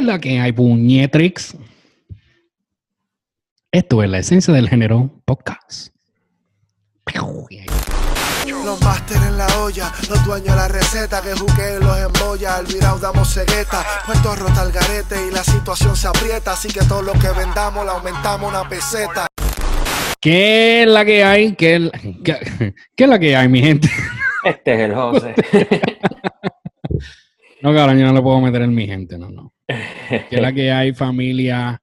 es la que hay, puñetrix? Esto es la esencia del género podcast. Los máster en la olla, los dueños de la receta que juquen los embolla, al virao damos cegueta, puesto rota el garete y la situación se aprieta, así que todo lo que vendamos le aumentamos una peseta. ¿Qué es la que hay? ¿Qué es la, qué- qué es la que hay, mi gente? Este es el José. No, cabrón, yo no le puedo meter en mi gente, no, no. ¿Qué es la que hay, familia?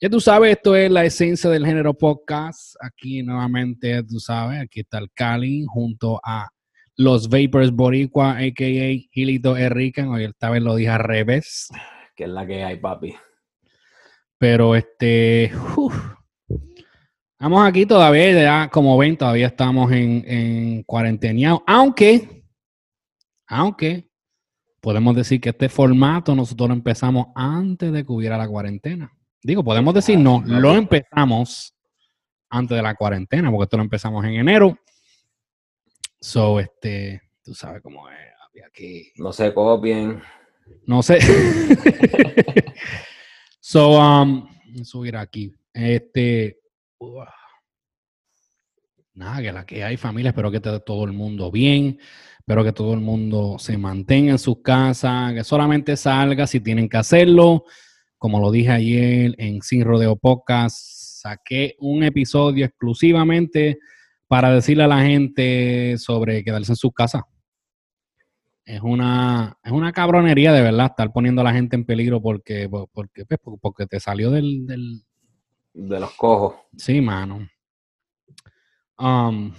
Ya tú sabes, esto es la esencia del género podcast. Aquí nuevamente, tú sabes, aquí está el Cali junto a los Vapors Boricua, a.k.a. Gilito Enrique. Hoy esta vez lo dije al revés. que es la que hay, papi. Pero este, uf. Estamos aquí todavía, ya como ven, todavía estamos en, en cuarenteneado. Aunque, aunque, podemos decir que este formato nosotros lo empezamos antes de que hubiera la cuarentena. Digo, podemos decir no, lo empezamos antes de la cuarentena, porque esto lo empezamos en enero. So, este, tú sabes cómo es, aquí. No se copien. No sé. so, um, subir aquí. Este. Nada, que la que hay familia, espero que esté todo el mundo bien. Espero que todo el mundo se mantenga en sus casas, que solamente salga si tienen que hacerlo. Como lo dije ayer en Sin Rodeo Podcast, saqué un episodio exclusivamente para decirle a la gente sobre quedarse en sus casas. Es una, es una cabronería de verdad estar poniendo a la gente en peligro porque, porque, pues, porque te salió del, del, De los cojos. Sí, mano. Um,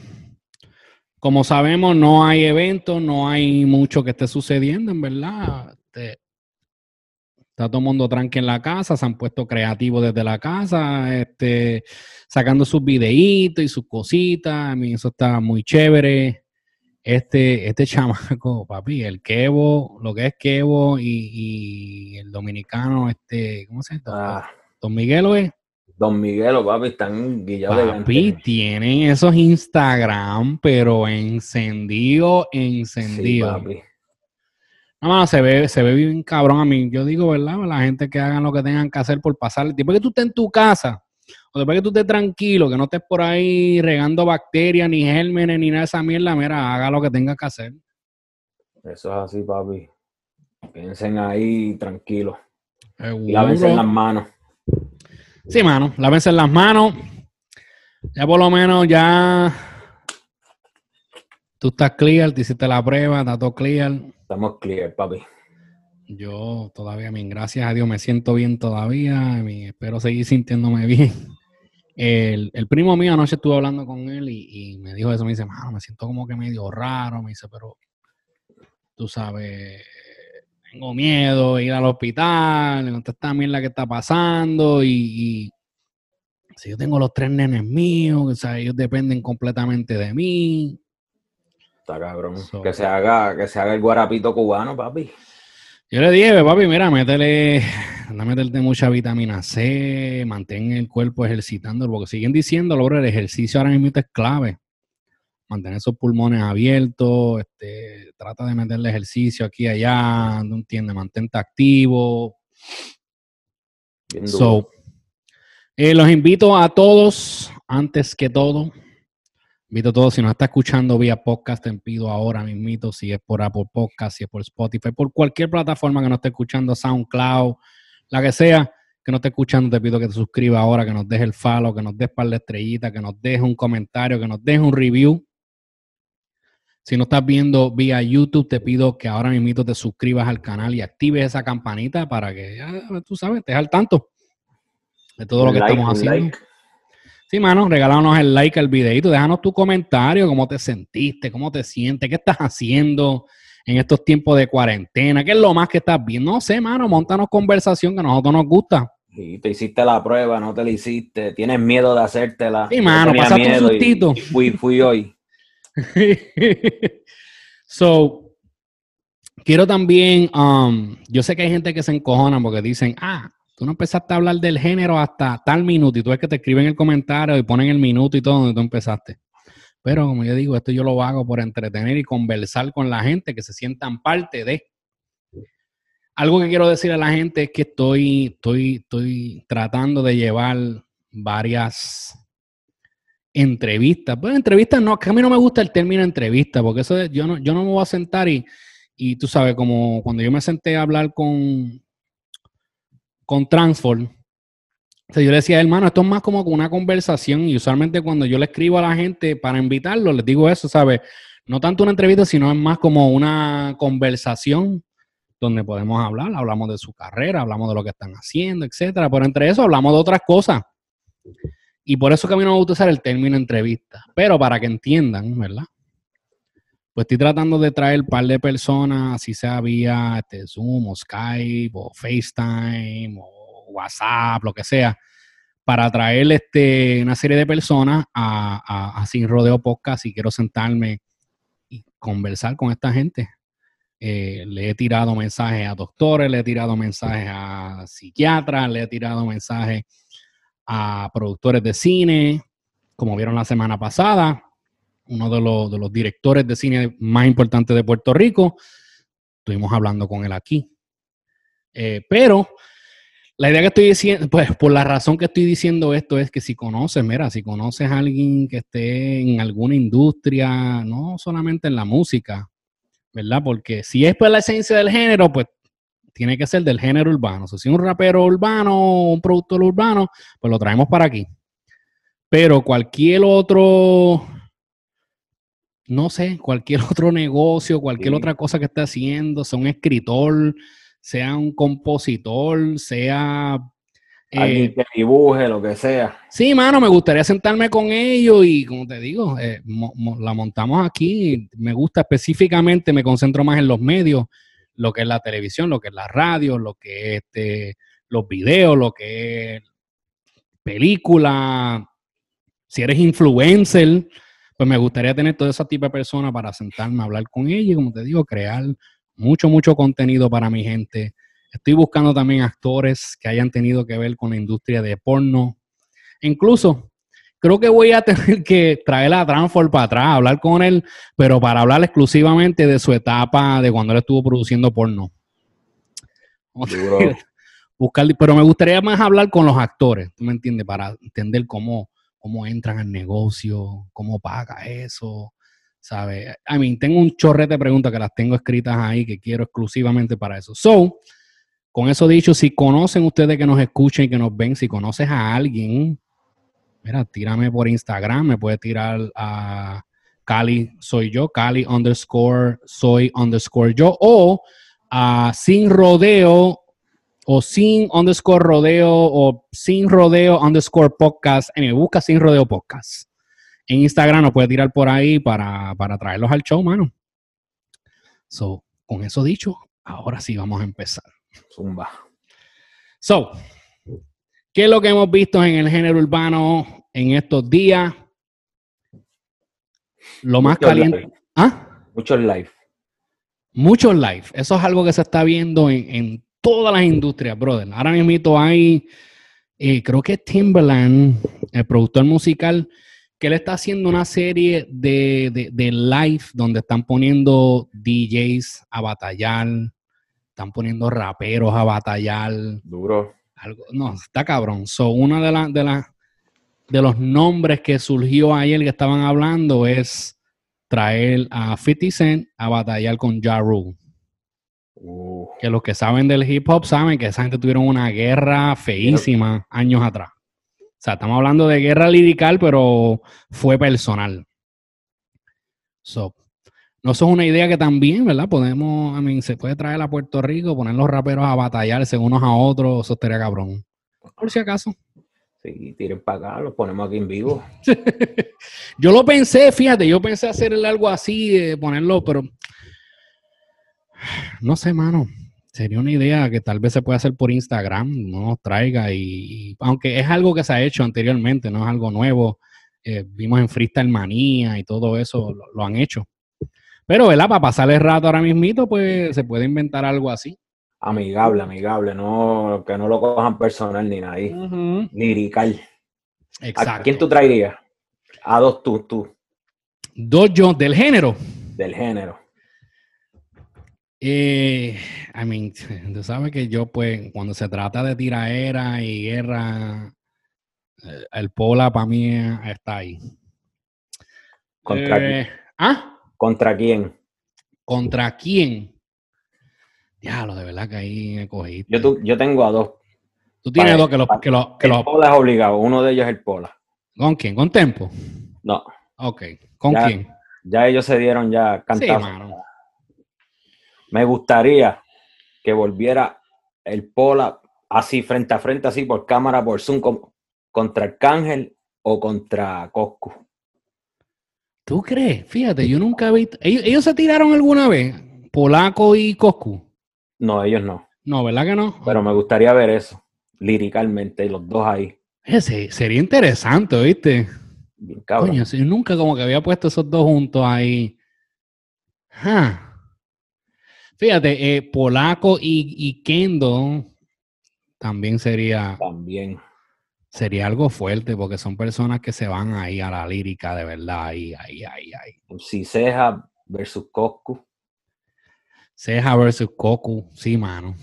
como sabemos, no hay eventos, no hay mucho que esté sucediendo, en verdad. Este, está todo el mundo tranqui en la casa, se han puesto creativos desde la casa, este, sacando sus videitos y sus cositas. A mí eso está muy chévere. Este, este chamaco, papi, el Kevo, lo que es Kevo y, y el dominicano, este, ¿cómo se llama? Ah, Don Miguelo es. Don Miguelo, papi, están guillados de Papi, tienen esos Instagram, pero encendido, Sí, encendido. papi. no, mano, se ve, se ve bien cabrón a mí. Yo digo, ¿verdad? La gente que hagan lo que tengan que hacer por pasar el tiempo que tú estés en tu casa, o después que tú estés tranquilo, que no estés por ahí regando bacterias, ni gérmenes, ni nada de esa mierda, mira, haga lo que tenga que hacer. Eso es así, papi. Piensen ahí Seguro. lávense las manos. Sí, mano, lávense las manos. Ya por lo menos ya tú estás clear, te hiciste la prueba, está todo clear. Estamos clear, papi. Yo todavía, mi, gracias a Dios, me siento bien todavía. mi, espero seguir sintiéndome bien. El, el primo mío anoche estuve hablando con él y, y me dijo eso. Me dice, mano, me siento como que medio raro. Me dice, pero tú sabes, tengo miedo de ir al hospital. Conté esta mierda que está pasando. Y, y si yo tengo los tres nenes míos, o sea, ellos dependen completamente de mí. Está cabrón. So- Que se haga, que se haga el guarapito cubano, papi. Yo le dije, papi, mira, métele, anda a meterte mucha vitamina C, mantén el cuerpo ejercitándolo, porque siguen diciendo, bro, el ejercicio ahora mismo es clave. Mantener esos pulmones abiertos, este, trata de meterle ejercicio aquí y allá, no entiendes, mantente activo. Bien. So, eh, los invito a todos, antes que todo, invito a todos, si nos está escuchando vía podcast, te pido ahora mismito, si es por Apple Podcast, si es por Spotify, por cualquier plataforma que nos esté escuchando, SoundCloud, la que sea, que no esté escuchando, te pido que te suscribas ahora, que nos dejes el follow, que nos des par de estrellitas, que nos dejes un comentario, que nos dejes un review. Si no estás viendo vía YouTube, te pido que ahora mismo te suscribas al canal y actives esa campanita para que ya tú sabes, estés al tanto de todo lo que like, estamos haciendo. like. Sí, mano, regálanos el like al videito, déjanos tu comentario, cómo te sentiste, cómo te sientes, qué estás haciendo en estos tiempos de cuarentena, qué es lo más que estás viendo. No sé, mano, montanos conversación que a nosotros nos gusta. Y te hiciste la prueba, no te la hiciste, tienes miedo de hacértela. Sí, mano, pasaste un sustito. y fui, fui hoy. so, quiero también, um, yo sé que hay gente que se encojona porque dicen, ah, tú no empezaste a hablar del género hasta tal minuto y tú es que te escriben el comentario y ponen el minuto y todo donde tú empezaste. Pero como yo digo, esto yo lo hago por entretener y conversar con la gente que se sientan parte de. algo que quiero decir a la gente es que estoy, estoy, estoy tratando de llevar varias entrevistas. Pues entrevistas no, que a mí no me gusta el término entrevista, porque eso yo no, yo no me voy a sentar y, y tú sabes, como cuando yo me senté a hablar con, con Transform, yo le decía, hermano, esto es más como una conversación y usualmente cuando yo le escribo a la gente para invitarlo, les digo eso, ¿sabes? No tanto una entrevista, sino es más como una conversación donde podemos hablar, hablamos de su carrera, hablamos de lo que están haciendo, etcétera, pero entre eso hablamos de otras cosas. Y por eso que a mí no me gusta usar el término entrevista, pero para que entiendan, ¿verdad? Pues estoy tratando de traer un par de personas, así sea vía este, Zoom o Skype o FaceTime o WhatsApp, lo que sea, para traer este, una serie de personas a, Sin Rodeo Podcast y quiero sentarme y conversar con esta gente. Eh, le he tirado mensajes a doctores, le he tirado mensajes a psiquiatras, le he tirado mensajes a productores de cine, como vieron la semana pasada, uno de los, de los directores de cine más importantes de Puerto Rico, estuvimos hablando con él aquí. Eh, pero la idea que estoy diciendo, pues por la razón que estoy diciendo esto es que si conoces, mira, si conoces a alguien que esté en alguna industria, no solamente en la música, ¿verdad? Porque si es por la esencia del género, pues tiene que ser del género urbano. O sea, si un rapero urbano o un productor urbano, pues lo traemos para aquí. Pero cualquier otro, no sé, cualquier otro negocio, cualquier otra cosa que esté haciendo, sea un escritor, sea un compositor, sea Alguien eh, que dibuje, lo que sea. Sí, mano, me gustaría sentarme con ellos y, como te digo, eh, la montamos aquí. Me gusta específicamente, me concentro más en los medios, lo que es la televisión, lo que es la radio, lo que es este, los videos, lo que es película. Si eres influencer, pues me gustaría tener todo ese tipo de personas para sentarme a hablar con ellos y, como te digo, crear mucho, mucho contenido para mi gente Estoy buscando también actores que hayan tenido que ver con la industria de porno. Incluso creo que voy a tener que traer a Transform para atrás, hablar con él, pero para hablar exclusivamente de su etapa de cuando él estuvo produciendo porno. Buscar, pero me gustaría más hablar con los actores, ¿tú me entiendes? Para entender cómo, cómo entran al negocio, cómo paga eso, ¿sabes? I mean, tengo un chorrete de preguntas que las tengo escritas ahí que quiero exclusivamente para eso. So, con eso dicho, si conocen ustedes que nos escuchen y que nos ven, si conoces a alguien, mira, tírame por Instagram, me puede tirar a Cali soy yo, Cali underscore soy underscore yo, o a sin rodeo o sin underscore rodeo o sin rodeo underscore podcast. Y me busca sin rodeo podcast. En Instagram nos puede tirar por ahí para, para traerlos al show, mano. So, con eso dicho, ahora sí vamos a empezar. Zumba. So, ¿qué es lo que hemos visto en el género urbano en estos días? Lo más caliente. ¿Ah? Muchos live. Muchos live. Eso es algo que se está viendo en, todas las industrias, brother. Ahora mismo hay, eh, creo que Timberland, el productor musical, que él está haciendo una serie de, de live donde están poniendo DJs a batallar, están poniendo raperos a batallar. Duro. Algo, no, está cabrón. So, una de las de las de los nombres que surgió ayer que estaban hablando es traer a 50 Cent a batallar con Ja Rule. Uh. Que los que saben del hip hop saben que esa gente tuvieron una guerra feísima años atrás. O sea, estamos hablando de guerra lirical, pero fue personal. So, no, eso es una idea que también, ¿verdad? Podemos, I mean, se puede traer a Puerto Rico, poner los raperos a batallarse unos a otros, eso estaría cabrón. Por si acaso. Sí, tiren para acá, los ponemos aquí en vivo. yo lo pensé, fíjate, yo pensé hacerle algo así, de ponerlo, pero no sé, mano. Sería una idea que tal vez se pueda hacer por Instagram, no nos traiga y, aunque es algo que se ha hecho anteriormente, no es algo nuevo. Eh, vimos en Freestyle Manía y todo eso, lo han hecho. Pero, ¿verdad? Para pasarle el rato ahora mismito, pues se puede inventar algo así. Amigable, amigable, no, que no lo cojan personal ni nadie. Lirical. Exacto. ¿A quién tú traerías? A dos tú, tú. Dos yo, del género. Del género. Eh, I mean, tú sabes que yo, pues, cuando se trata de tiraera y guerra, eh, el Pola para mí está ahí. ¿Contra? Eh, ¿Ah? ¿Contra quién? ¿Contra quién? Diablo, de verdad que ahí me cogí. Yo, yo tengo a dos. Tú tienes dos que los... Que los, que el Pola es obligado, uno de ellos es el Pola. ¿Con quién? ¿Con Tempo? No. Ok. ¿Con quién? Ya ellos se dieron ya cantados. Me gustaría que volviera el Pola así frente a frente, así por cámara, por Zoom, contra Arcángel o contra Coscu. ¿Tú crees? Fíjate, yo nunca he visto. ¿Ellos, se tiraron alguna vez? ¿Polaco y Coscu? No, ellos no. No, ¿verdad que no? Pero me gustaría ver eso, liricalmente, los dos ahí. Ese sería interesante, ¿viste? Bien cabrón. Coño, yo nunca como que había puesto esos dos juntos ahí. Fíjate, eh, Polaco y, y, Kendo también sería. También. Sería algo fuerte porque son personas que se van ahí a la lírica de verdad. Ahí, ahí, ahí, ahí. Si Ceja versus Coscu. Ceja versus Coco, sí, mano.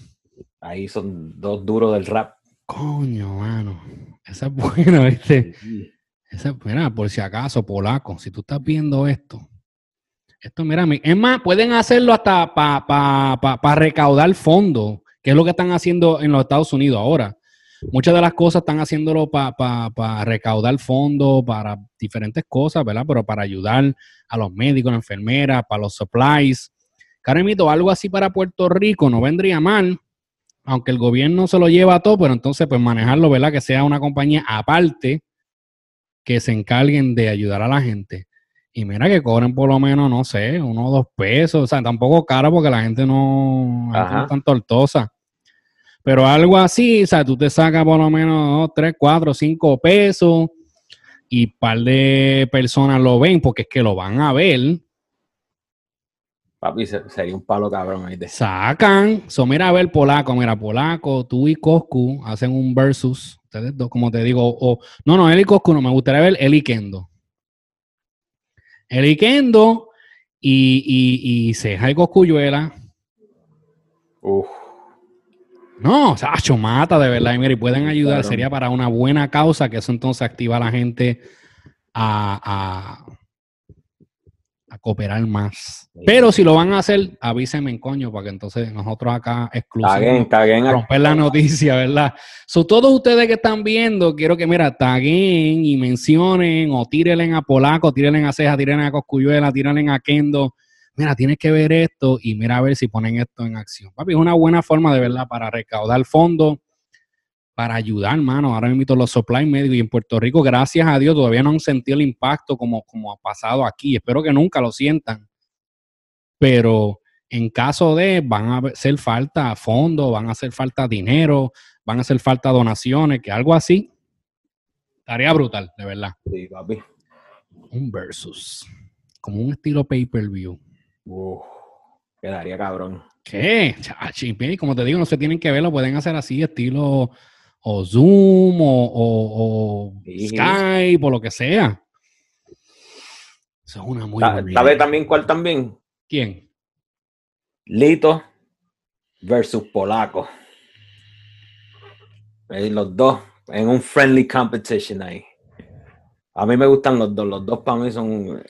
Ahí son dos duros del rap. Coño, mano. Esa es buena, ¿viste? Esa, mira, por si acaso, polaco, si tú estás viendo esto, esto, mira, es más, pueden hacerlo hasta para recaudar fondos, que es lo que están haciendo en los Estados Unidos ahora. Muchas de las cosas están haciéndolo para recaudar fondos, para diferentes cosas, ¿verdad? Pero para ayudar a los médicos, las enfermeras, para los supplies. Caremito, algo así para Puerto Rico no vendría mal, aunque el gobierno se lo lleva a todo, pero entonces pues manejarlo, ¿verdad? Que sea una compañía aparte que se encarguen de ayudar a la gente. Y mira que cobren por lo menos, no sé, uno o dos pesos, o sea, tampoco caro porque la gente no, es tan tortosa. Pero algo así, o sea, tú te sacas por lo menos tres, cuatro, cinco pesos y un par de personas lo ven porque es que lo van a ver Papi, sería un palo cabrón ahí. Sacan. So, mira a ver, Polaco, mira, Polaco, tú y Coscu hacen un versus. Ustedes dos, como te digo. O, no, no, él y Coscu no. Me gustaría ver él y Kendo. Él y Kendo y, y, y Ceja y Coscuyuela. Uf. No, o sea, mata de verdad. Y mira, y pueden ayudar. Sería para una buena causa, que eso entonces activa a la gente a cooperar más. Pero si lo van a hacer, avísenme en coño, para que entonces nosotros acá exclusivamente romper la noticia, ¿verdad? So, todos ustedes que están viendo, quiero que, mira, taguen y mencionen o tírenle a Polaco, tírenle a Ceja, tírenle a Coscuyuela, tírenle a Kendo. Mira, tienes que ver esto y mira a ver si ponen esto en acción. Papi, es una buena forma de verdad para recaudar fondos para ayudar, mano. Ahora mismo los supply médicos y en Puerto Rico, gracias a Dios, todavía no han sentido el impacto como, como ha pasado aquí. Espero que nunca lo sientan. Pero en caso de, van a hacer falta fondos, van a hacer falta dinero, van a hacer falta donaciones, que algo así, estaría brutal, de verdad. Sí, papi. Un versus. Como un estilo pay-per-view. Quedaría cabrón. ¿Qué? Y como te digo, no se tienen que verlo, pueden hacer así, estilo o Zoom o, Skype o lo que sea. Eso es una muy ¿Sabe también cuál también? ¿Quién? Lito versus Polaco. Los dos en un friendly competition ahí. A mí me gustan los dos. Los dos para mí son.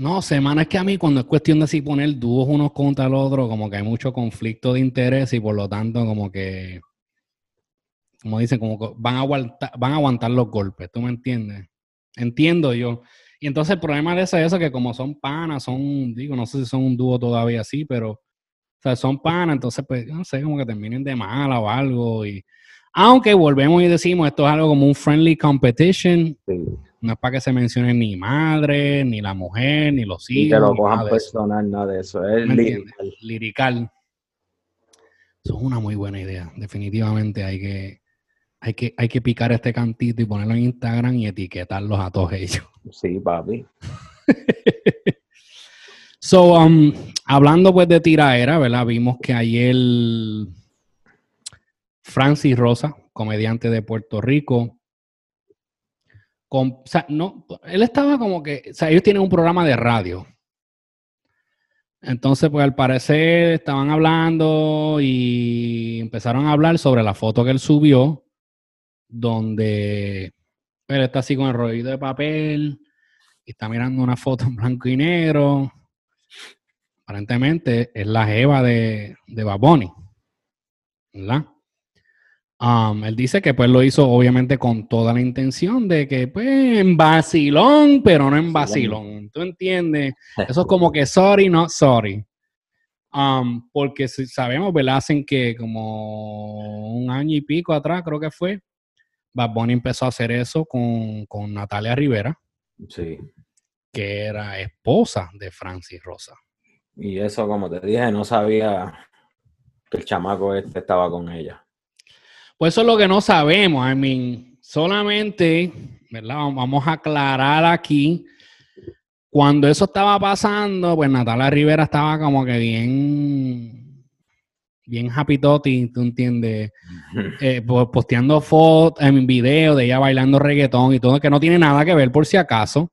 No, semana es que a mí cuando es cuestión de así poner dúos unos contra el otro, como que hay mucho conflicto de interés y por lo tanto como que como dicen, como van a aguantar, van a aguantar los golpes, ¿tú me entiendes? Entiendo yo. Y entonces el problema de eso es eso, que como son panas, son, digo, no sé si son un dúo todavía así, pero, o sea, son panas, entonces, pues, no sé, como que terminen de mala o algo. Y, aunque volvemos y decimos, esto es algo como un friendly competition. No es para que se mencione ni madre, ni la mujer, ni los hijos. Y que lo cojan personal, nada de eso. Es lirical. lirical. Eso es una muy buena idea. Definitivamente hay que, hay que, hay que picar este cantito y ponerlo en Instagram y etiquetarlos a todos ellos. Sí, papi. so, um, hablando pues de tiraera, ¿verdad? Vimos que ayer Francis Rosa, comediante de Puerto Rico, o sea, no, él estaba como que, o sea, ellos tienen un programa de radio. Entonces, pues al parecer estaban hablando y empezaron a hablar sobre la foto que él subió, donde él está así con el rollo de papel y está mirando una foto en blanco y negro. Aparentemente es la jeva de, de Baboni, ¿verdad? Um, él dice que pues lo hizo obviamente con toda la intención de que pues en vacilón, pero no en vacilón. ¿Tú entiendes? Eso es como que sorry, not sorry. Um, porque sabemos, ¿verdad? Hacen que como un año y pico atrás, creo que fue, Bad Bunny empezó a hacer eso con, con Natalia Rivera. Sí. Que era esposa de Francis Rosa. Y eso, como te dije, no sabía que el chamaco este estaba con ella. Pues eso es lo que no sabemos. I mean, solamente, ¿verdad? Vamos a aclarar aquí. Cuando eso estaba pasando, pues Natalia Rivera estaba como que bien, bien happy toti, ¿tú entiendes? Eh, posteando fotos, en video de ella bailando reggaetón y todo, que no tiene nada que ver por si acaso,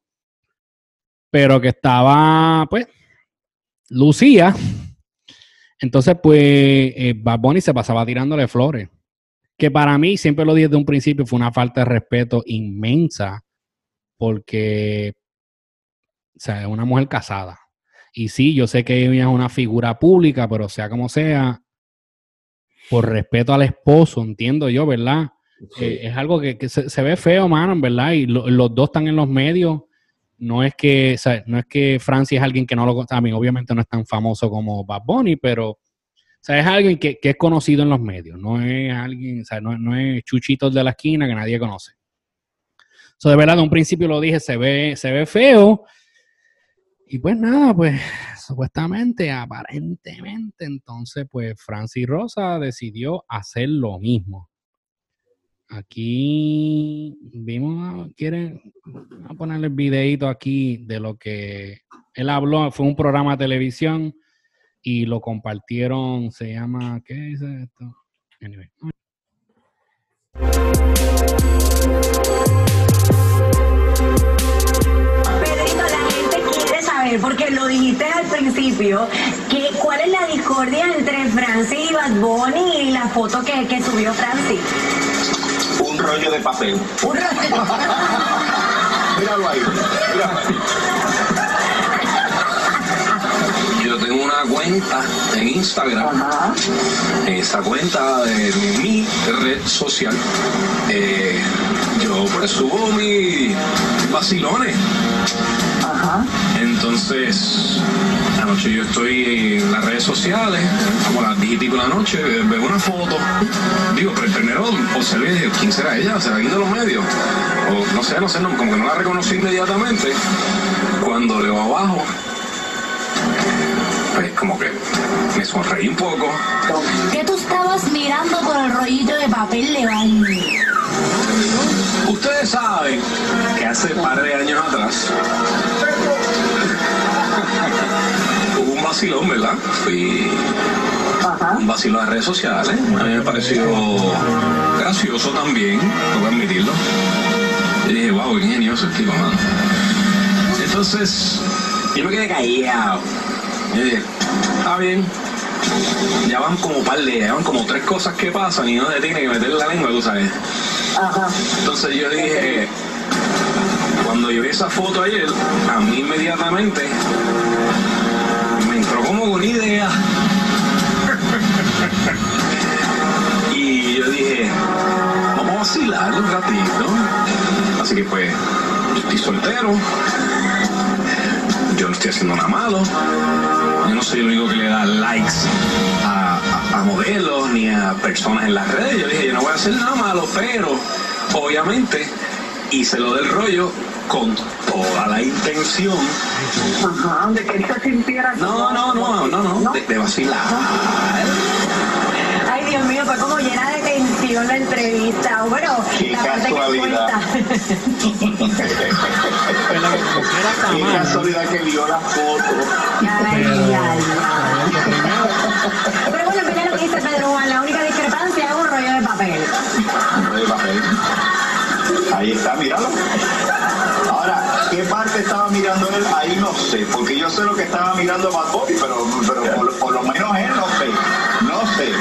pero que estaba, pues, Lucía. Entonces, pues, eh, Bad Bunny se pasaba tirándole flores que para mí, siempre lo dije desde un principio, fue una falta de respeto inmensa, porque, o sea, es una mujer casada. Y sí, yo sé que ella es una figura pública, pero sea como sea, por respeto al esposo, entiendo yo, ¿verdad? Eh, es algo que, se, ve feo, mano, ¿verdad? Y los dos están en los medios. No es que, o sea, no es que Francia es alguien que no lo, a mí obviamente no es tan famoso como Bad Bunny, pero sea, es alguien que, es conocido en los medios, no es alguien, o sea, no, es chuchitos de la esquina que nadie conoce. So, de verdad, de un principio lo dije, se ve, se ve feo. Y pues nada, pues supuestamente, aparentemente, entonces, pues Francis Rosa decidió hacer lo mismo. Aquí vimos, quieren a ponerle el videito aquí de lo que él habló, fue un programa de televisión y lo compartieron, se llama, ¿qué dice esto? Anyway. Pedrito, la gente quiere saber, porque lo dijiste al principio, que cuál es la discordia entre Francis y Bad Bunny y la foto que, que subió Francis. Un rollo de papel. Un rollo. míralo ahí, míralo ahí tengo una cuenta en Instagram. Esa cuenta de mi red social. Eh, yo pues subo mis vacilones. Entonces, anoche yo estoy en las redes sociales, como a las 10 y pico de la noche, veo una foto. Digo, pero primero observé quién será ella, será alguien de los medios. O no sé, no sé, como que no la reconocí inmediatamente. Cuando leo abajo, pues como que me sonreí un poco. ¿Qué tú estabas mirando por el rollito de papel de baño? Ustedes saben que hace un par de años atrás hubo un vacilón, ¿verdad? Fui un vacilón de redes sociales. A mí me pareció gracioso también, voy a admitirlo. Y dije, wow, qué ingenioso el tipo, mano. Entonces, yo me quedé callado está bien. Ya van como par de, ya van como tres cosas que pasan y uno se tiene que meter la lengua, tú sabes. Entonces yo dije, cuando yo vi esa foto ayer, a mí inmediatamente me entró como una idea. y yo dije, vamos a vacilar un ratito. Así que pues, yo estoy soltero yo no estoy haciendo nada malo. Yo no soy el único que le da likes a, modelos ni a personas en las redes. Yo dije, yo no voy a hacer nada malo, pero obviamente hice lo del rollo con toda la intención. De que se sintiera no no no no no, De, de, vacilar. Ay Dios mío fue como llena de tensión la entrevista. Bueno qué la casualidad Qué casualidad que vio la foto. Pero bueno, mira lo que dice Pedro Juan, la única discrepancia es un rollo de papel. Un rollo de papel. Ahí está, míralo. Ahora, qué parte estaba mirando él, ahí no sé, porque yo sé lo que estaba mirando Bad Bunny, pero, pero por, lo menos él no sé, no sé.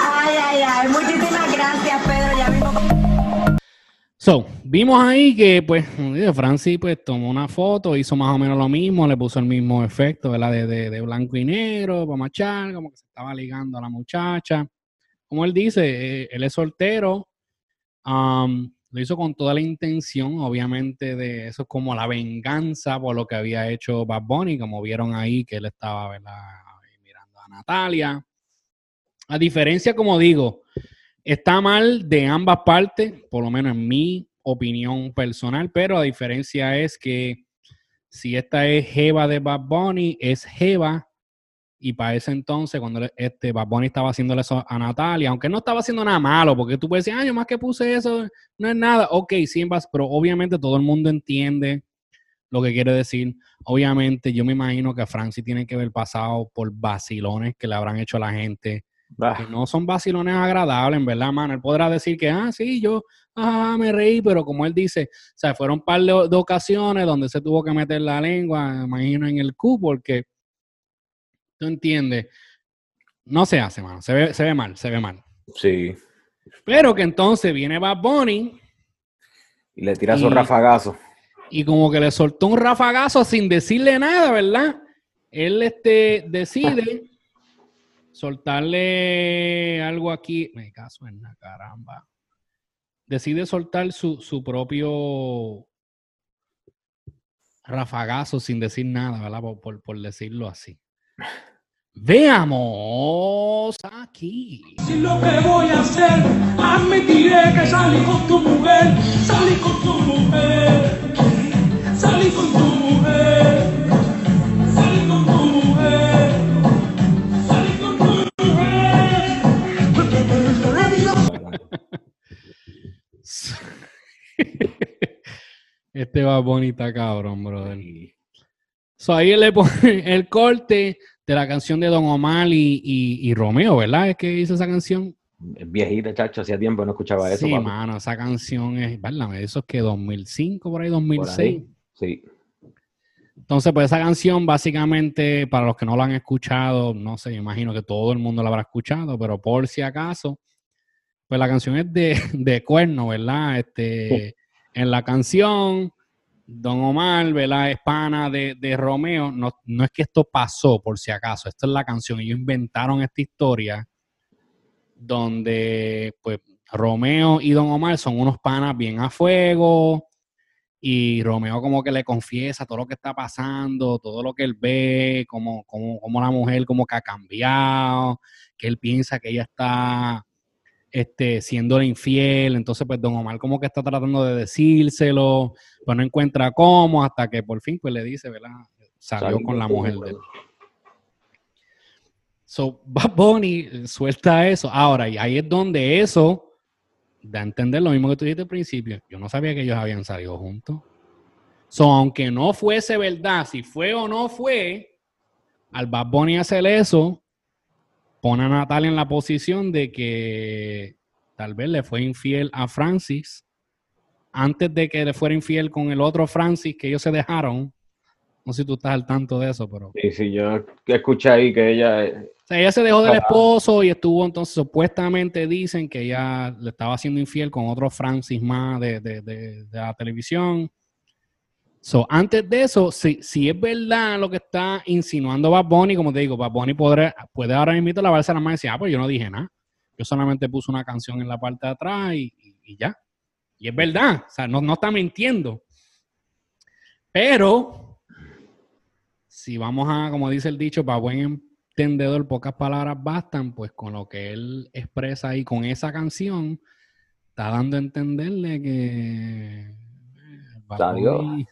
Ay, ay, ay, muchísimas gracias, Pedro, ya mismo. So, vimos ahí que, pues, Francis, pues, tomó una foto, hizo más o menos lo mismo, le puso el mismo efecto, ¿verdad? De, de, blanco y negro, para machar, como que se estaba ligando a la muchacha. Como él dice, eh, él es soltero, um, lo hizo con toda la intención, obviamente, de eso como la venganza por lo que había hecho Bad Bunny, como vieron ahí que él estaba mirando a Natalia. A diferencia, como digo, está mal de ambas partes, por lo menos en mi opinión personal, pero la diferencia es que si esta es Jeva de Bad Bunny, es Jeva y para ese entonces, cuando este Bad Bunny estaba haciéndole eso a Natalia, aunque no estaba haciendo nada malo, porque tú puedes decir, ah, yo más que puse eso, no es nada. Ok, sí, pero obviamente todo el mundo entiende lo que quiere decir. Obviamente, yo me imagino que Francis tiene que haber pasado por vacilones que le habrán hecho a la gente. Que no son vacilones agradables, en verdad, mano. Él podrá decir que, ah, sí, yo ah, me reí, pero como él dice, o sea, fueron un par de, de ocasiones donde se tuvo que meter la lengua, imagino, en el Q, porque ¿Tú entiendes? No se hace, mano. Se ve, se ve mal, se ve mal. Sí. Pero que entonces viene Bad Bunny. Y le tira su rafagazo. Y como que le soltó un rafagazo sin decirle nada, ¿verdad? Él este, decide soltarle algo aquí. Me caso en la caramba. Decide soltar su, su propio rafagazo sin decir nada, ¿verdad? por, por decirlo así. Veamos aquí. Si lo que voy a hacer, admitiré que salí con tu mujer, salí con tu mujer, Este va bonita cabrón, brother. So ahí le pone el corte de la canción de Don Omar y, Romeo, ¿verdad? Es que hizo esa canción. Viejita, chacho, hacía tiempo no escuchaba eso. Sí, mano, esa canción es. Eso es que 2005, por ahí 2006. sí. Entonces, pues esa canción básicamente, para los que no la han escuchado, no sé, imagino que todo el mundo la habrá escuchado, pero por si acaso, pues la canción es de, de cuerno, ¿verdad? Este, en la canción, Don Omar, ¿verdad? Es pana de, Romeo. No, no, es que esto pasó, por si acaso. Esta es la canción. Ellos inventaron esta historia donde, pues, Romeo y Don Omar son unos panas bien a fuego. Y Romeo como que le confiesa todo lo que está pasando, todo lo que él ve, como, como, como la mujer como que ha cambiado, que él piensa que ella está este, siendo infiel. Entonces, pues Don Omar como que está tratando de decírselo, pues no encuentra cómo, hasta que por fin pues le dice, ¿verdad? Salió con la mujer de él. So, Bad Bunny suelta eso. Ahora, y ahí es donde eso da a entender lo mismo que tú dijiste al principio. Yo no sabía que ellos habían salido juntos. So, aunque no fuese verdad, si fue o no fue, al Bad Bunny hacer eso, pone a Natalia en la posición de que tal vez le fue infiel a Francis antes de que le fuera infiel con el otro Francis que ellos se dejaron. No sé si tú estás al tanto de eso, pero. Sí, sí, yo escuché ahí que ella. O sea, ella se dejó del esposo y estuvo, entonces supuestamente dicen que ella le estaba haciendo infiel con otro Francis más de, de, de la televisión. So, antes de eso, si, si es verdad lo que está insinuando Bad Bunny, como te digo, Bad Bunny puede ahora mismo lavarse la mano y decir, ah, pues yo no dije nada. Yo solamente puse una canción en la parte de atrás y, ya. Y es verdad, o sea, no, no está mintiendo. Pero, si vamos a, como dice el dicho, para buen entendedor, pocas palabras bastan, pues con lo que él expresa ahí con esa canción, está dando a entenderle que... Bad Bunny,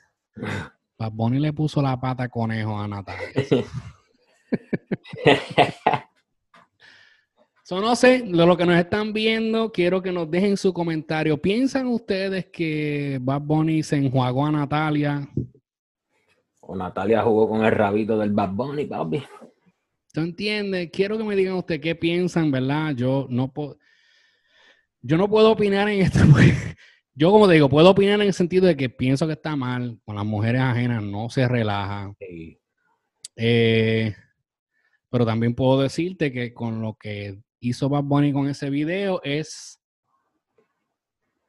Bad Bunny le puso la pata conejo a Natalia. So, no sé, de lo que nos están viendo, quiero que nos dejen su comentario. ¿Piensan ustedes que Bad Bunny se enjuagó a Natalia? O Natalia jugó con el rabito del Bad Bunny, papi. ¿Tú entiendes? Quiero que me digan ustedes qué piensan, ¿verdad? Yo no puedo, yo no puedo opinar en esto porque yo como te digo, puedo opinar en el sentido de que pienso que está mal, con las mujeres ajenas no se relaja. Eh, pero también puedo decirte que con lo que hizo Bad Bunny con ese video es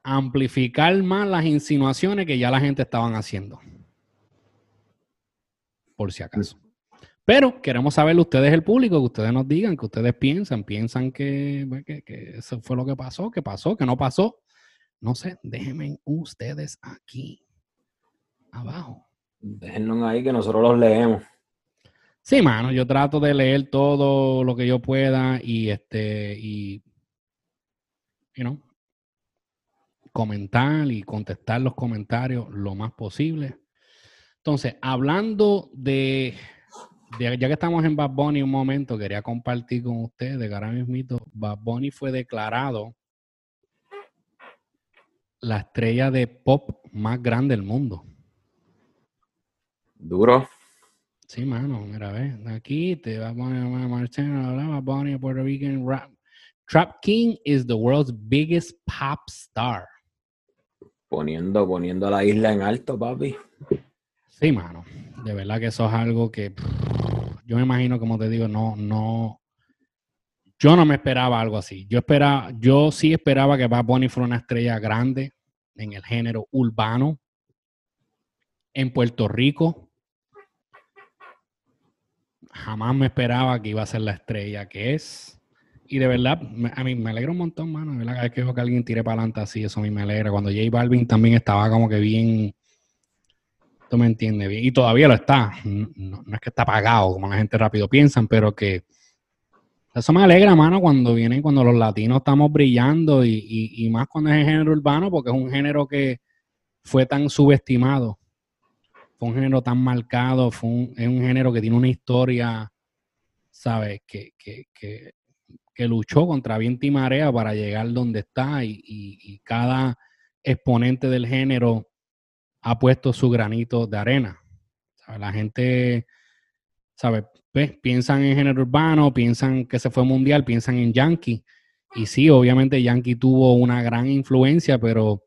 amplificar más las insinuaciones que ya la gente estaban haciendo. Por si acaso. Pero queremos saber ustedes, el público, que ustedes nos digan, que ustedes piensan, piensan que, pues, que, eso fue lo que pasó, que pasó, que no pasó. No sé, déjenme ustedes aquí abajo. Déjennos ahí que nosotros los leemos. Sí, mano, yo trato de leer todo lo que yo pueda y este, y, you know, comentar y contestar los comentarios lo más posible. Entonces, hablando de ya que estamos en Bad Bunny un momento, quería compartir con ustedes que ahora mismo Bad Bunny fue declarado la estrella de pop más grande del mundo. Duro. Sí, mano, mira, ve, aquí te va a poner Bad Bunny, Puerto Rican rap. Trap King is the world's biggest pop star. Poniendo, poniendo la isla en alto, papi. Sí, mano. De verdad que eso es algo que yo me imagino, como te digo, no, no. Yo no me esperaba algo así. Yo esperaba, yo sí esperaba que Bad Bunny fuera una estrella grande en el género urbano en Puerto Rico. Jamás me esperaba que iba a ser la estrella que es. Y de verdad, a mí me alegra un montón, mano. De verdad, cada vez que veo que alguien tire para adelante así, eso a mí me alegra. Cuando J Balvin también estaba como que bien Tú me entiendes bien. Y todavía lo está. No, es que está pagado, como la gente rápido piensa, pero que eso me alegra, mano, cuando vienen, cuando los latinos estamos brillando y, más cuando es el género urbano, porque es un género que fue tan subestimado. Fue un género tan marcado, fue un, es un género que tiene una historia, ¿sabes? Que, que, que, luchó contra viento y marea para llegar donde está y, cada exponente del género ha puesto su granito de arena. La gente, ¿sabe? Pues, piensan en género urbano, piensan que se fue mundial, piensan en Yankee. Y sí, obviamente Yankee tuvo una gran influencia, pero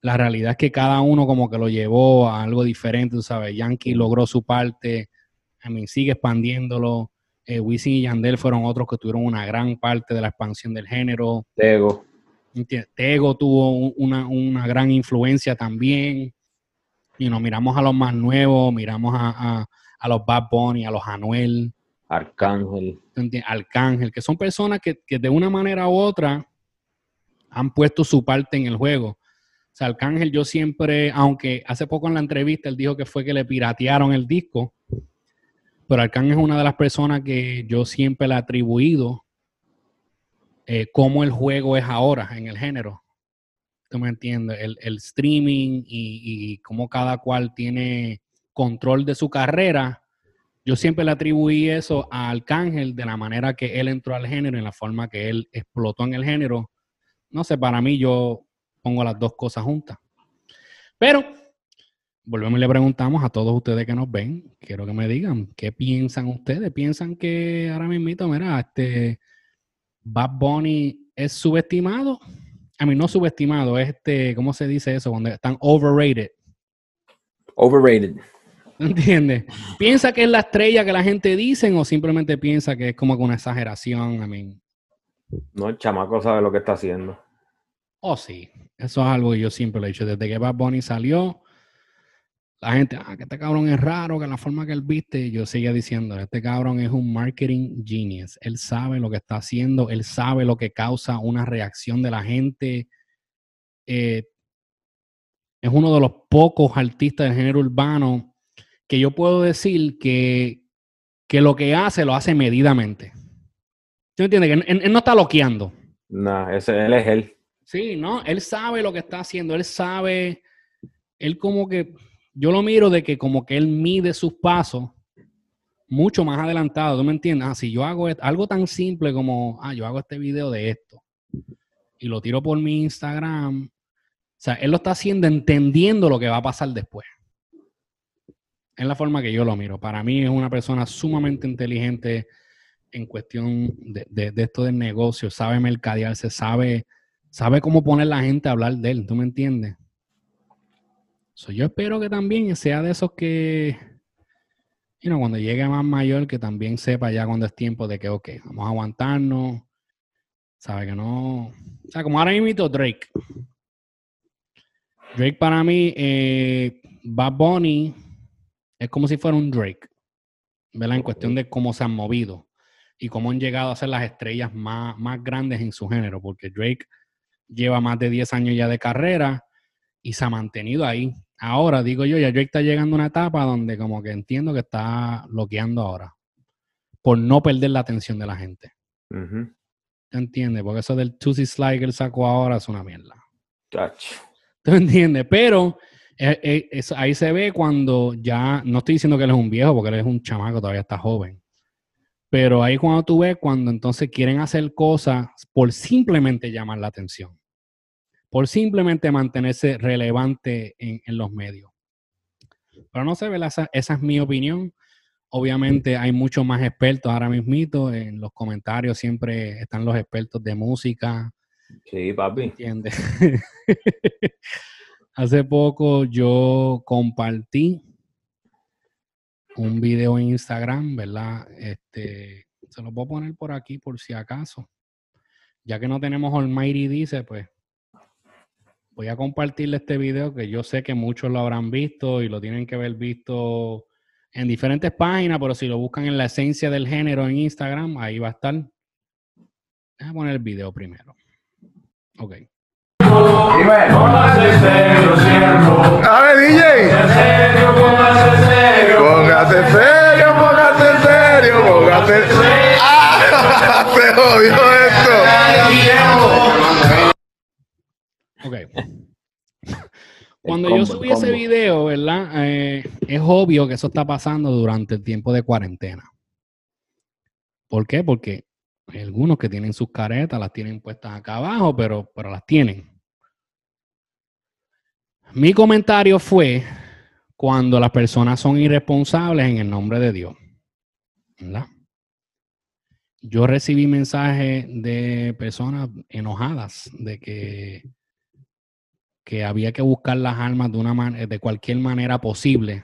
la realidad es que cada uno como que lo llevó a algo diferente, tú sabes. Yankee logró su parte, a mí sigue expandiéndolo. Eh, Wisin y Yandel fueron otros que tuvieron una gran parte de la expansión del género. Tego. Tego tuvo una, una gran influencia también y nos miramos a los más nuevos, miramos a, los Bad Bunny, a los Anuel. Arcángel. Arcángel, que son personas que, de una manera u otra han puesto su parte en el juego. O sea, Arcángel yo siempre, aunque hace poco en la entrevista él dijo que fue que le piratearon el disco, pero Arcángel es una de las personas que yo siempre le he atribuido eh, cómo el juego es ahora en el género tú me entiendes, el, streaming y, y cómo cada cual tiene control de su carrera, yo siempre le atribuí eso a Arcángel de la manera que él entró al género, en la forma que él explotó en el género. No sé, para mí yo pongo las dos cosas juntas. Pero volvemos y le preguntamos a todos ustedes que nos ven, quiero que me digan, ¿qué piensan ustedes? ¿Piensan que ahora mismo, mira, este Bad Bunny es subestimado? a mí no subestimado, es este, ¿cómo se dice eso? Cuando están overrated. Overrated. ¿Entiendes? ¿Piensa que es la estrella que la gente dice o simplemente piensa que es como una exageración? I mean, no, el chamaco sabe lo que está haciendo. Oh, sí. Eso es algo que yo siempre le he dicho. Desde que Bad Bunny salió, la gente, ah, que este cabrón es raro, que la forma que él viste, yo seguía diciendo, este cabrón es un marketing genius. Él sabe lo que está haciendo, él sabe lo que causa una reacción de la gente. Eh, es uno de los pocos artistas del género urbano que yo puedo decir que, que lo que hace lo hace medidamente. ¿Tú entiendes? Que él, no está loqueando. No, ese, él es él. Sí, no, él sabe lo que está haciendo, él sabe, él como que yo lo miro de que como que él mide sus pasos mucho más adelantado, ¿tú me entiendes? Ah, si yo hago algo tan simple como, ah, yo hago este video de esto y lo tiro por mi Instagram, o sea, él lo está haciendo entendiendo lo que va a pasar después. Es la forma que yo lo miro. Para mí es una persona sumamente inteligente en cuestión de, de, esto del negocio, sabe mercadearse, sabe sabe cómo poner la gente a hablar de él, ¿tú me entiendes? So, yo espero que también sea de esos que, you know, cuando llegue más mayor, que también sepa ya cuando es tiempo de que, ok, vamos a aguantarnos, sabe que no, o sea, como ahora mismo Drake. Drake para mí, eh, Bad Bunny es como si fuera un Drake, ¿verdad? En cuestión de cómo se han movido y cómo han llegado a ser las estrellas más, más grandes en su género, porque Drake lleva más de 10 años ya de carrera y se ha mantenido ahí. Ahora, digo yo, ya Drake está llegando a una etapa donde como que entiendo que está bloqueando ahora, por no perder la atención de la gente. Ujú. ¿Entiendes? Porque eso del Tuesday Slide que él sacó ahora es una mierda. Chacho. ¿Tú entiendes? Pero eh, eh, es- ahí se ve cuando ya, no estoy diciendo que él es un viejo, porque él es un chamaco, todavía está joven. Pero ahí cuando tú ves cuando entonces quieren hacer cosas por simplemente llamar la atención, por simplemente mantenerse relevante en, en los medios. Pero no sé, ¿verdad? Esa, esa es mi opinión. Obviamente hay muchos más expertos ahora mismito. En los comentarios siempre están los expertos de música, Sí, papi. ¿Entiendes? Hace poco yo compartí un video en Instagram, ¿verdad? Este, se lo puedo poner por aquí por si acaso. Ya que no tenemos Almighty dice, pues voy a compartirle este video que yo sé que muchos lo habrán visto y lo tienen que haber visto en diferentes páginas, pero si lo buscan en la esencia del género en Instagram, ahí va a estar. Déjame poner el video primero. Ok. Cuando combo, yo el subí ese video, ¿verdad? Eh, es obvio que eso está pasando durante el tiempo de cuarentena. ¿Por qué? Porque hay algunos que tienen sus caretas, las tienen puestas acá abajo, pero, pero las tienen. Mi comentario fue cuando las personas son irresponsables en el nombre de Dios. ¿Verdad? Yo recibí mensajes de personas enojadas de que que había que buscar las armas de, una de cualquier manera posible.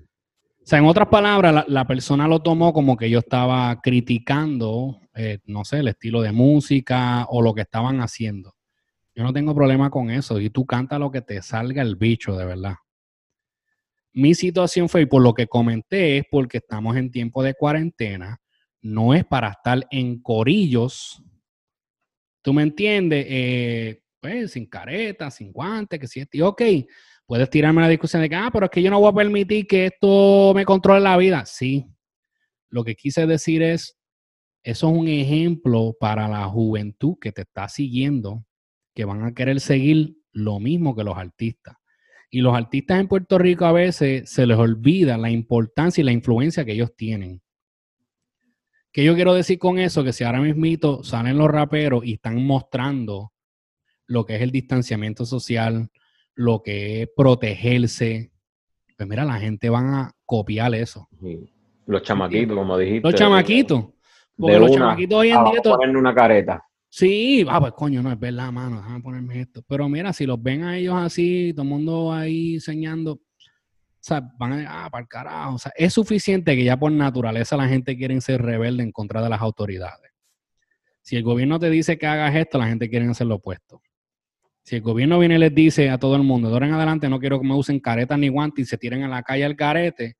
O sea, en otras palabras, la, la persona lo tomó como que yo estaba criticando, eh, no sé, el estilo de música o lo que estaban haciendo. Yo no tengo problema con eso. Y tú canta lo que te salga el bicho, de verdad. Mi situación fue, y por lo que comenté, es porque estamos en tiempo de cuarentena. No es para estar en corillos. ¿Tú me entiendes? Eh, pues sin careta, sin guantes, que si es ok, puedes tirarme la discusión de que, ah, pero es que yo no voy a permitir que esto me controle la vida. Sí, lo que quise decir es, eso es un ejemplo para la juventud que te está siguiendo, que van a querer seguir lo mismo que los artistas. Y los artistas en Puerto Rico a veces se les olvida la importancia y la influencia que ellos tienen. ¿Qué yo quiero decir con eso? Que si ahora mismito salen los raperos y están mostrando lo que es el distanciamiento social, lo que es protegerse, pues mira, la gente van a copiar eso. Sí. Los chamaquitos, como dijiste. Los chamaquitos. Porque de los una, chamaquitos hoy en día... ponerle una careta. Sí, ah, pues coño, no es verdad, mano, déjame ponerme esto. Pero mira, si los ven a ellos así, todo el mundo ahí enseñando, o sea, van a, ah, para el carajo. O sea, es suficiente que ya por naturaleza la gente quiere ser rebelde en contra de las autoridades. Si el gobierno te dice que hagas esto, la gente quiere hacer lo opuesto. Si el gobierno viene y les dice a todo el mundo, de ahora en adelante no quiero que me usen caretas ni guantes y se tiren a la calle al carete,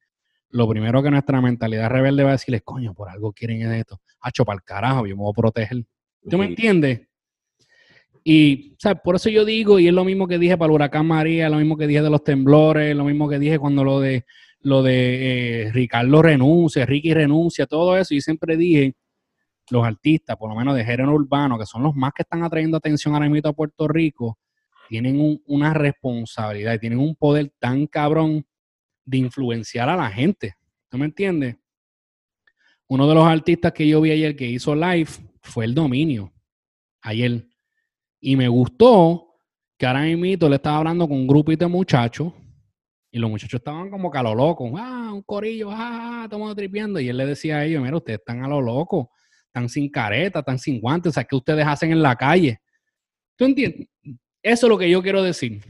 lo primero que nuestra mentalidad rebelde va a decirles, coño, por algo quieren es esto. Hacho, para el carajo, yo me voy a proteger. ¿Tú me entiendes? Y, o sea, por eso yo digo, y es lo mismo que dije para el huracán María, lo mismo que dije de los temblores, lo mismo que dije cuando lo de lo de eh, Ricardo renuncia, Ricky renuncia, todo eso, y siempre dije, los artistas, por lo menos de género urbano, que son los más que están atrayendo atención ahora mismo a Puerto Rico, tienen un- una responsabilidad y tienen un poder tan cabrón de influenciar a la gente. ¿Tú me entiendes? Uno de los artistas que yo vi ayer que hizo live fue el dominio. Ayer. Y me gustó que ahora mismo le estaba hablando con un grupito de muchachos. Y los muchachos estaban como que a lo loco. Ah, un corillo, ah, estamos tripeando. Y él le decía a ellos, mira, ustedes están a lo loco. Están sin careta, están sin guantes. O sea, ¿qué ustedes hacen en la calle? ¿Tú entiendes? Eso es lo que yo quiero decir.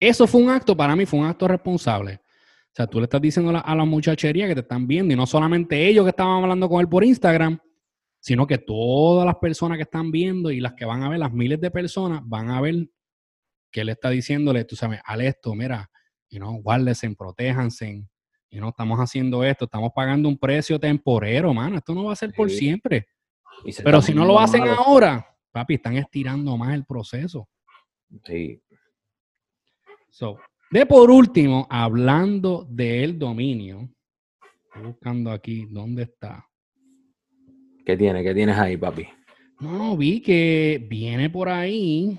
Eso fue un acto, para mí fue un acto responsable. O sea, tú le estás diciendo a la muchachería que te están viendo y no solamente ellos que estaban hablando con él por Instagram, sino que todas las personas que están viendo y las que van a ver, las miles de personas, van a ver que él está diciéndole, tú sabes, al esto, mira, y no, guárdense, protéjanse, y no estamos haciendo esto, estamos pagando un precio temporero, mano, esto no va a ser por Sí. siempre. Se Pero si no lo hacen malo. ahora, papi, están estirando más el proceso. Sí. So, de por último, hablando del dominio, estoy buscando aquí dónde está. ¿Qué tiene? ¿Qué tienes ahí, papi? No, vi que viene por ahí.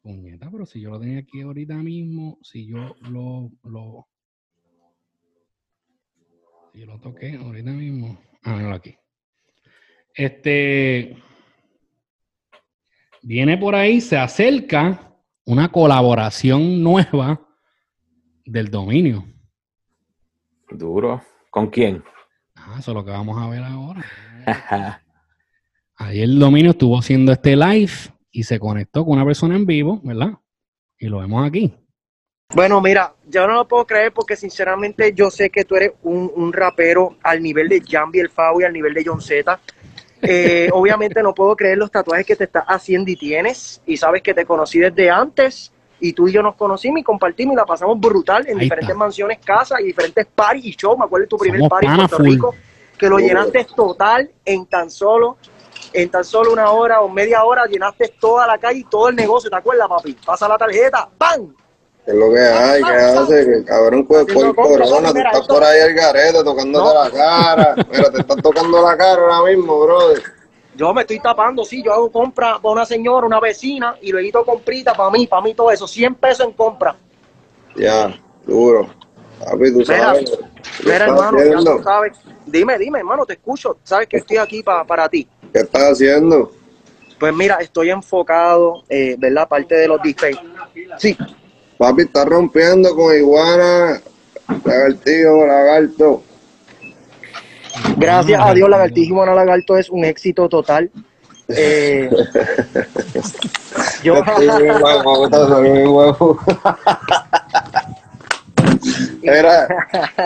Puñeta, pero si yo lo tenía aquí ahorita mismo, si yo lo, lo, si yo lo toqué ahorita mismo. Ah, míralo aquí. Este viene por ahí, se acerca una colaboración nueva del dominio. Duro. ¿Con quién? Ah, eso es lo que vamos a ver ahora. Ayer el dominio estuvo haciendo este live y se conectó con una persona en vivo, ¿verdad? Y lo vemos aquí. Bueno, mira, yo no lo puedo creer porque sinceramente yo sé que tú eres un, un rapero al nivel de Jambi el Fau y al nivel de John Z. Eh, obviamente no puedo creer los tatuajes que te estás haciendo y tienes. Y sabes que te conocí desde antes y tú y yo nos conocimos y compartimos y la pasamos brutal en Ahí diferentes está. mansiones, casas y diferentes parties y shows. Me acuerdo de tu primer Somos party en Puerto full. Rico que lo llenaste total en tan solo en tan solo una hora o media hora llenaste toda la calle y todo el negocio, ¿te acuerdas, papi? Pasa la tarjeta, ¡pam! ¿Qué es lo que hay? ¿Qué hace? Que cabrón, pues por corona, tú estás esto- por ahí el garete tocándote No. la cara. Mira, te están tocando la cara ahora mismo, brother. Yo me estoy tapando, sí, yo hago compra para una señora, una vecina, y luego comprita para mí, para mí todo eso, 100 pesos en compra. Ya, duro. Papi, tú Mira, sabes. ¿Qué Mira, hermano, ya tú sabes. Dime, dime, hermano, te escucho. Sabes que estoy aquí pa- para ti. ¿Qué estás haciendo? Pues mira, estoy enfocado, eh, ¿verdad? Parte de los displays. Sí, Papi, estás rompiendo con iguana, lagartijo, lagarto. gracias a Dios, Lagartijo Ana Lagarto es un éxito total. Eh, yo, Estoy bien huevo, estoy bien huevo. Era,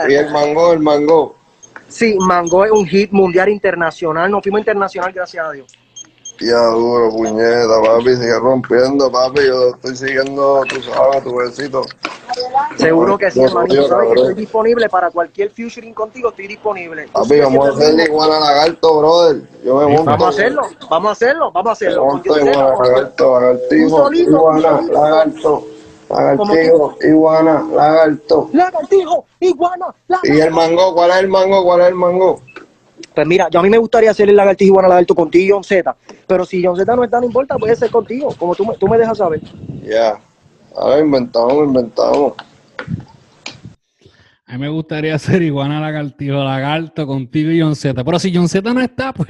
y el mango, el mango. sí, Mango es un hit mundial internacional. Nos fuimos internacional, gracias a Dios. Ya duro, puñeta, papi, sigue rompiendo, papi. Yo estoy siguiendo, tú sabes, tu besito. Seguro que sí, hermanito. Sabes que estoy disponible para cualquier featuring contigo, estoy disponible. Papi, vamos a hacerle igual a lagarto, brother. Yo me monto. Vamos a hacerlo, vamos a hacerlo, vamos a Me hacerlo. monto a lagarto, iguana, solito. lagarto, lagartijo, iguana, lagarto. Lagartijo, iguana, lagartijo. ¿Y el mango? ¿Cuál es el mango? ¿Cuál es el mango? Pues mira, yo a mí me gustaría hacer el lagartijo iguana lagarto contigo y John Z. Pero si John Z no está, no importa, puede ser contigo, como tú me, tú me dejas saber. Ya. Ahora inventamos, inventamos. A mí me gustaría hacer iguana lagartijo lagarto contigo y John Z. Pero si John Z no está, pues.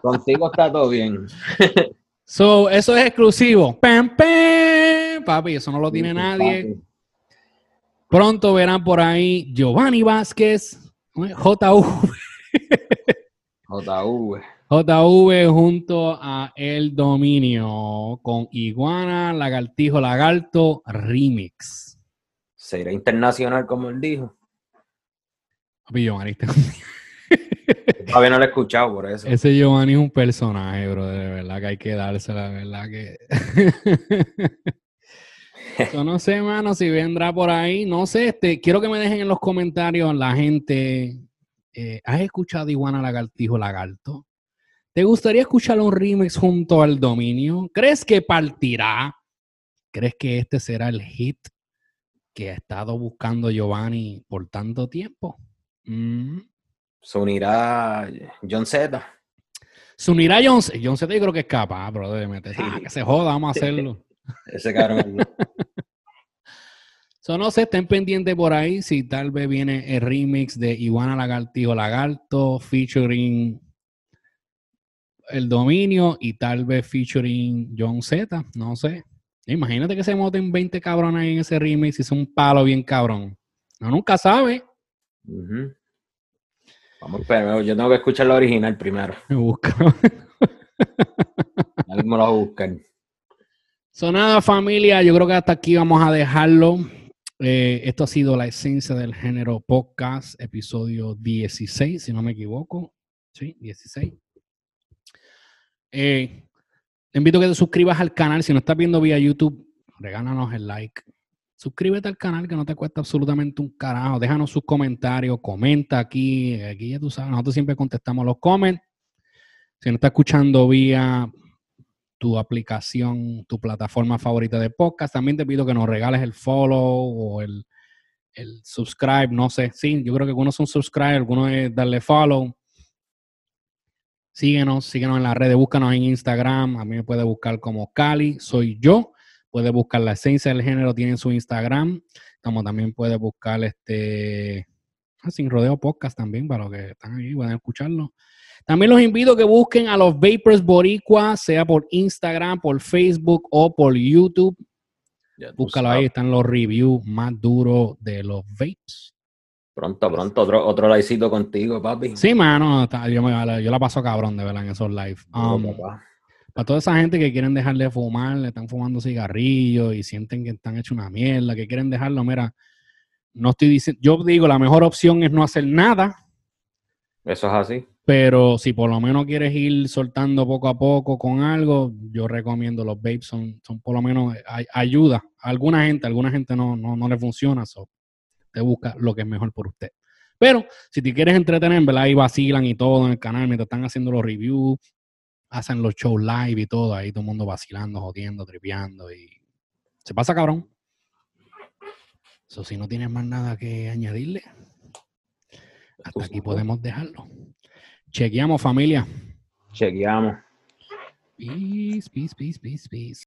Contigo está todo bien. So, eso es exclusivo. ¡Pam, pam! Papi, eso no lo tiene nadie. Pronto verán por ahí Giovanni Vázquez, JV, JV. JV junto a El Dominio con Iguana, Lagartijo, Lagarto, Remix. Será internacional, como él dijo. Papi, Giovanni, Todavía no lo he escuchado por eso. ese Giovanni es un personaje, bro, de verdad que hay que dársela, de verdad que... Yo no sé, mano, si vendrá por ahí. No sé, este, quiero que me dejen en los comentarios la gente. eh, ¿Has escuchado Iguana Lagartijo Lagarto? ¿Te gustaría escuchar un remix junto al dominio? ¿Crees que partirá? ¿Crees que este será el hit que ha estado buscando Giovanni por tanto tiempo? Mm. Se unirá John Z. Se unirá John Z. John Z yo creo que es capaz, bro, de meter. Sí. Ah, que se joda, vamos a hacerlo. Ese cabrón. So, no sé, estén pendientes por ahí si tal vez viene el remix de Iguana Lagartijo Lagarto featuring el dominio y tal vez featuring John Z, no sé. Imagínate que se moten 20 cabrones ahí en ese remix y es un palo bien cabrón. No, nunca sabe. Ujú. Vamos, pero yo tengo que escuchar la original primero. Me busca. Me lo voy a buscar. Sonada familia, yo creo que hasta aquí vamos a dejarlo. Eh, esto ha sido la esencia del género podcast, episodio 16, si no me equivoco. Sí, 16. Eh, te invito a que te suscribas al canal. Si no estás viendo vía YouTube, regálanos el like. Suscríbete al canal que no te cuesta absolutamente un carajo. Déjanos sus comentarios, comenta aquí. Aquí ya tú sabes, nosotros siempre contestamos los comments. Si no estás escuchando vía tu aplicación, tu plataforma favorita de podcast, también te pido que nos regales el follow o el, el subscribe, no sé. Sí, yo creo que algunos son subscribe, algunos es darle follow. Síguenos, síguenos en las redes, búscanos en Instagram. A mí me puede buscar como Cali, soy yo. Puede buscar la esencia del género, tiene su Instagram. Como también puede buscar este ah, Sin Rodeo Podcast también, para los que están ahí, pueden escucharlo. También los invito a que busquen a los Vapors Boricua, sea por Instagram, por Facebook o por YouTube. Búscalo ahí, están los reviews más duros de los vapes. Pronto, pronto, otro, otro livecito contigo, papi. Sí, mano, yo, me, yo la paso cabrón de verdad en esos live. Um, para toda esa gente que quieren dejar de fumar, le están fumando cigarrillos y sienten que están hechos una mierda, que quieren dejarlo, mira, no estoy diciendo, yo digo, la mejor opción es no hacer nada. Eso es así. Pero si por lo menos quieres ir soltando poco a poco con algo, yo recomiendo los vapes, son, son por lo menos ayuda. A alguna gente, a alguna gente no, no, no le funciona, so, te busca lo que es mejor por usted. Pero si te quieres entretener, ¿verdad? Ahí vacilan y todo en el canal mientras están haciendo los reviews, hacen los shows live y todo, ahí todo el mundo vacilando, jodiendo, tripeando y se pasa cabrón. Eso si no tienes más nada que añadirle, hasta aquí podemos dejarlo. Chequeamos, familia. Chequeamos. Peace, peace, peace, peace, peace.